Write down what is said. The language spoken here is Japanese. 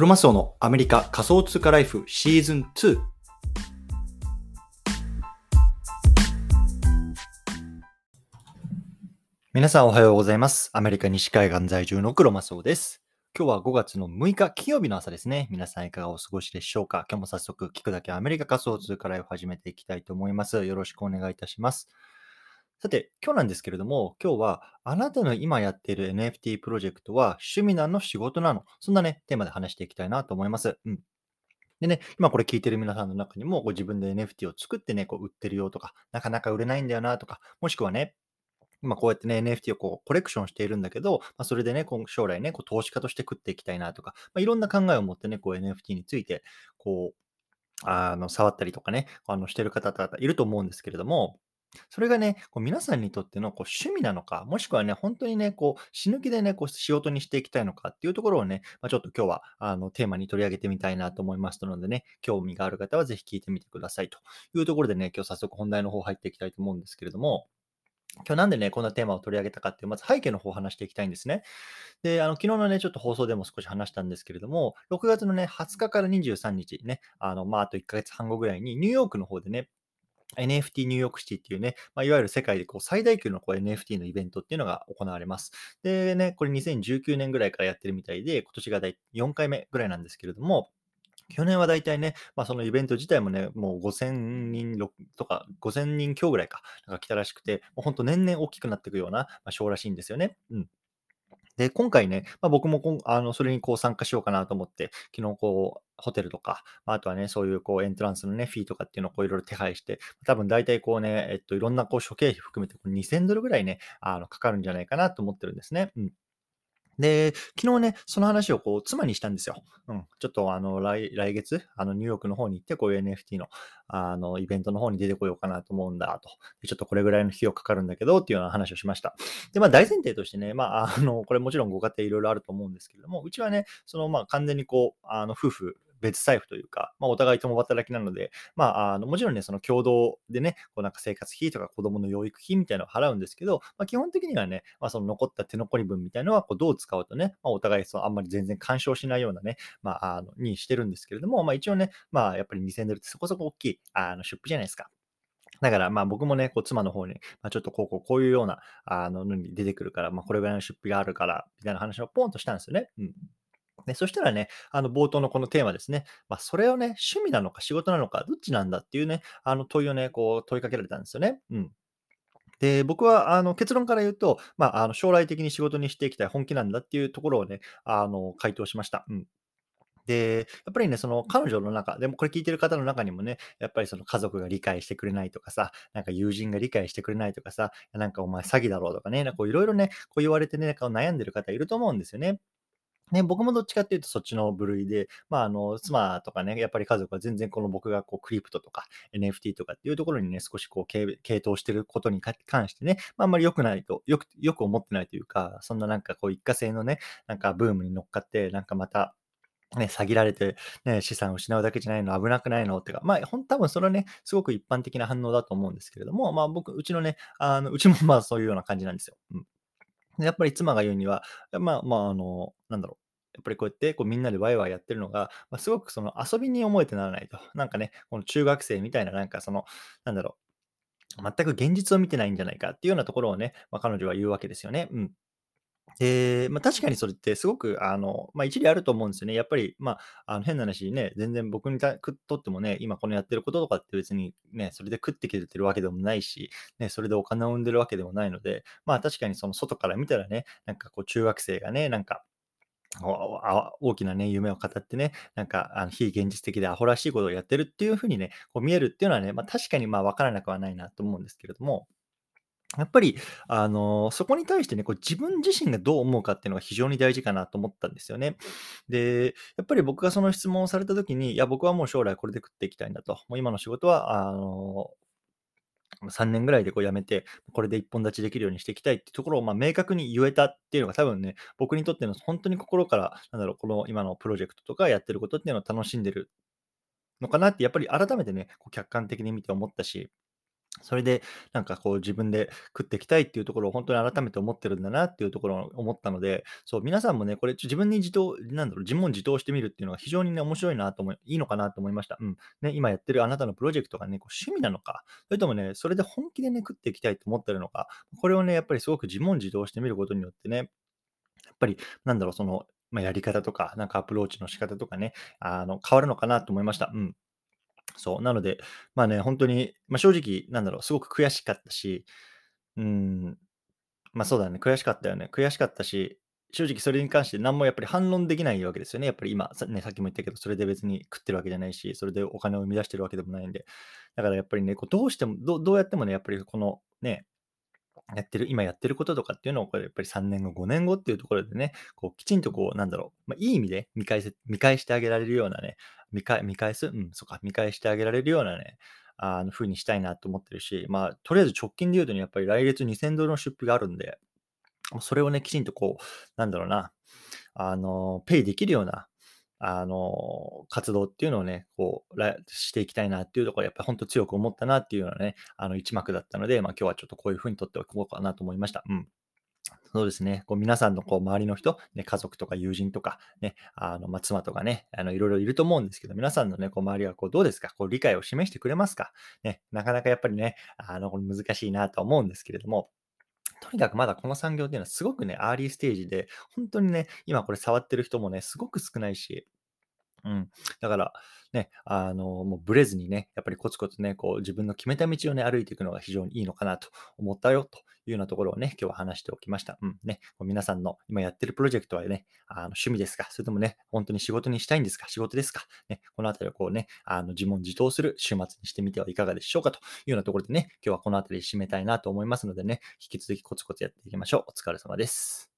クロマスオのアメリカ仮想通貨ライフシーズン2。皆さんおはようございます。アメリカ西海岸在住のクロマスオです。今日は5月の6日金曜日の朝ですね。皆さんいかがお過ごしでしょうか？今日も早速聞くだけアメリカ仮想通貨ライフ始めていきたいと思います。よろしくお願いいたします。さて、今日なんですけれども、今日はあなたの今やっている NFT プロジェクトは趣味なの仕事なのそんなね、テーマで話していきたいなと思います。うん。でね、今これ聞いてる皆さんの中にも、こう自分で NFT を作ってね、こう売ってるよとか、なかなか売れないんだよなとか、もしくはね、今こうやってね、NFT をこうコレクションしているんだけど、まあ、それでね、こう将来ね、こう投資家として食っていきたいなとか、まあ、いろんな考えを持ってね、こう NFT について、こう、あの、触ったりとかね、あの、してる方々いると思うんですけれども、それがね、こう皆さんにとってのこう趣味なのか、もしくはね、本当にね、こう死ぬ気でね、こう仕事にしていきたいのかっていうところをね、まあ、ちょっと今日はあのテーマに取り上げてみたいなと思いますのでね、興味がある方はぜひ聞いてみてくださいというところでね、今日早速本題の方入っていきたいと思うんですけれども、今日なんでね、こんなテーマを取り上げたかっていう、まず背景の方を話していきたいんですね。で、あの、昨日のね、ちょっと放送でも少し話したんですけれども、6月のね、20日から23日ね、あの、まあ、あと1ヶ月半後ぐらいに、ニューヨークの方でね、NFT ニューヨークシティっていうね、まあ、いわゆる世界でこう最大級のこう NFT のイベントっていうのが行われます。でね、これ2019年ぐらいからやってるみたいで、今年が4回目ぐらいなんですけれども、去年は大体ね、まあ、そのイベント自体もね、もう5000人とか5000人強ぐらいか、なんか来たらしくて、もう本当年々大きくなっていくような、まあ、ショーらしいんですよね。うん。で、今回ね、まあ、僕もこんあのそれにこう参加しようかなと思って、昨日こう、ホテルとか、まああとはね、そういうこうエントランスのね、フィーとかっていうのをこういろいろ手配して、多分大体こうね、えっと、いろんなこう諸経費含めてこう2000ドルぐらいね、あのかかるんじゃないかなと思ってるんですね。うん。で、昨日ね、その話をこう、妻にしたんですよ。うん。ちょっとあの、来、来月、あの、ニューヨークの方に行って、こういう NFT の、あの、イベントの方に出てこようかなと思うんだ、と。ちょっとこれぐらいの費用かかるんだけど、っていうような話をしました。で、まあ、大前提としてね、まあ、あの、これもちろんご家庭いろいろあると思うんですけれども、うちはね、その、まあ、完全にこう、あの、夫婦、別財布というか、まあ、お互い共働きなので、まあ、あのもちろんね、その共同でね、こうなんか生活費とか子供の養育費みたいなのを払うんですけど、まあ、基本的にはね、まあ、その残った手残り分みたいなのはこうどう使うとね、まあ、お互いそのあんまり全然干渉しないようなね、まあ、あのにしてるんですけれども、まあ、一応ね、まあ、やっぱり2000ドルってそこそこ大きいあの出費じゃないですか。だから、まあ僕もね、こう妻の方に、まあ、ちょっとこうこうこういうようなあののに出てくるから、まあこれぐらいの出費があるから、みたいな話をポンとしたんですよね。うん。でそしたらね、あの冒頭のこのテーマですね、まあ、それをね、趣味なのか仕事なのか、どっちなんだっていうね、あの問いをね、こう問いかけられたんですよね。うん。で、僕はあの結論から言うと、まあ、あの将来的に仕事にしていきたい本気なんだっていうところをね、あの回答しました。うん。で、やっぱりね、その彼女の中、でもこれ聞いてる方の中にもね、やっぱりその家族が理解してくれないとかさ、なんか友人が理解してくれないとかさ、なんかお前詐欺だろうとかね、なんかいろいろね、こう言われてね、なんか悩んでる方いると思うんですよね。ね、僕もどっちかっていうとそっちの部類で、まあ、あの、妻とかね、やっぱり家族は全然この僕がこうクリプトとか NFT とかっていうところにね、少しこう傾傾倒してることにか関してね、まあ、あんまり良くないと、よく、よく思ってないというか、そんななんかこう一過性のね、なんかブームに乗っかって、なんかまた、ね、詐欺られて、ね、資産を失うだけじゃないの、危なくないのってか、まあ、ほん、多分それはね、すごく一般的な反応だと思うんですけれども、まあ僕、うちのね、あの、うちも まあそういうような感じなんですよ。うん。でやっぱり妻が言うには、まあまあ、あの、なんだろう。やっぱりこうやってこうみんなでワイワイやってるのが、まあ、すごくその遊びに思えてならないと。なんかね、この中学生みたいな、なんかその、なんだろう。全く現実を見てないんじゃないかっていうようなところをね、まあ、彼女は言うわけですよね。うん。で、まあ、確かにそれってすごく、あの、まあ、一理あると思うんですよね。やっぱり、まあ、あの変な話ね、全然僕にたくとってもね、今このやってることとかって別にね、それで食ってきてるわけでもないし、ね、それでお金を生んでるわけでもないので、まあ確かにその外から見たらね、なんかこう中学生がね、なんか、大きなね、夢を語ってね、なんか、あの非現実的でアホらしいことをやってるっていう風にね、こう見えるっていうのはね、まあ確かにまあ分からなくはないなと思うんですけれども、やっぱり、あの、そこに対してね、こう自分自身がどう思うかっていうのが非常に大事かなと思ったんですよね。で、やっぱり僕がその質問をされた時に、いや、僕はもう将来これで食っていきたいんだと。もう今の仕事は、あの、3年ぐらいでこう辞めて、これで一本立ちできるようにしていきたいってところを、まあ、明確に言えたっていうのが多分ね、僕にとっての本当に心から、なんだろう、この今のプロジェクトとかやってることっていうのを楽しんでるのかなって、やっぱり改めてね、こう客観的に見て思ったし、それで、なんかこう自分で食っていきたいっていうところを本当に改めて思ってるんだなっていうところを思ったので、そう、皆さんもね、これ自分に自答、なんだろう、自問自答してみるっていうのが非常にね、面白いなと思い、いいのかなと思いました。うん。ね、今やってるあなたのプロジェクトがね、こう趣味なのか、それともね、それで本気でね、食っていきたいと思ってるのか、これをね、やっぱりすごく自問自答してみることによってね、やっぱり、なんだろう、その、まあ、やり方とか、なんかアプローチの仕方とかね、あの、変わるのかなと思いました。うん。そう。なので、まあね、本当に、まあ、正直、なんだろう、すごく悔しかったし、うん、まあ、そうだね、悔しかったよね。悔しかったし、正直それに関して何もやっぱり反論できないわけですよね。やっぱり今、さね、さっきも言ったけど、それで別に食ってるわけじゃないし、それでお金を生み出してるわけでもないんで。だからやっぱりね、こうどうしても、どどうやってもね、やっぱりこのね、やってる、今やってることとかっていうのを、これやっぱり3年後、5年後っていうところでね、こうきちんとこう、なんだろう、まあ、いい意味で見返せ見返してあげられるようなね、見返見返すうん、そっか、見返してあげられるようなね、あの風にしたいなと思ってるし、まあ、とりあえず直近で言うとね、やっぱり来月2000ドルの出費があるんで、それをね、きちんとこう、なんだろうな、あの、ペイできるような、あの、活動っていうのをね、こう、していきたいなっていうところ、やっぱり本当強く思ったなっていうようなね、あの一幕だったので、まあ今日はちょっとこういう風に撮っておこうかなと思いました。うん。そうですね。こう皆さんのこう周りの人、ね、家族とか友人とか、ね、あの、ま、妻とかね、あの、いろいろいると思うんですけど、皆さんのね、こう周りはこうどうですか？こう理解を示してくれますか？ね、なかなかやっぱりね、あの、これ難しいなと思うんですけれども、とにかくまだこの産業っていうのはすごくね、アーリーステージで、本当にね、今これ触ってる人もね、すごく少ないし、うん。だから、ね、あの、もうブレずにね、やっぱりコツコツね、こう自分の決めた道をね、歩いていくのが非常にいいのかなと思ったよというようなところをね、今日は話しておきました。うん。ね、皆さんの今やってるプロジェクトはね、あの趣味ですかそれともね、本当に仕事にしたいんですか仕事ですかね、このあたりをこうね、あの自問自答する週末にしてみてはいかがでしょうかというようなところでね、今日はこのあたり締めたいなと思いますのでね、引き続きコツコツやっていきましょう。お疲れ様です。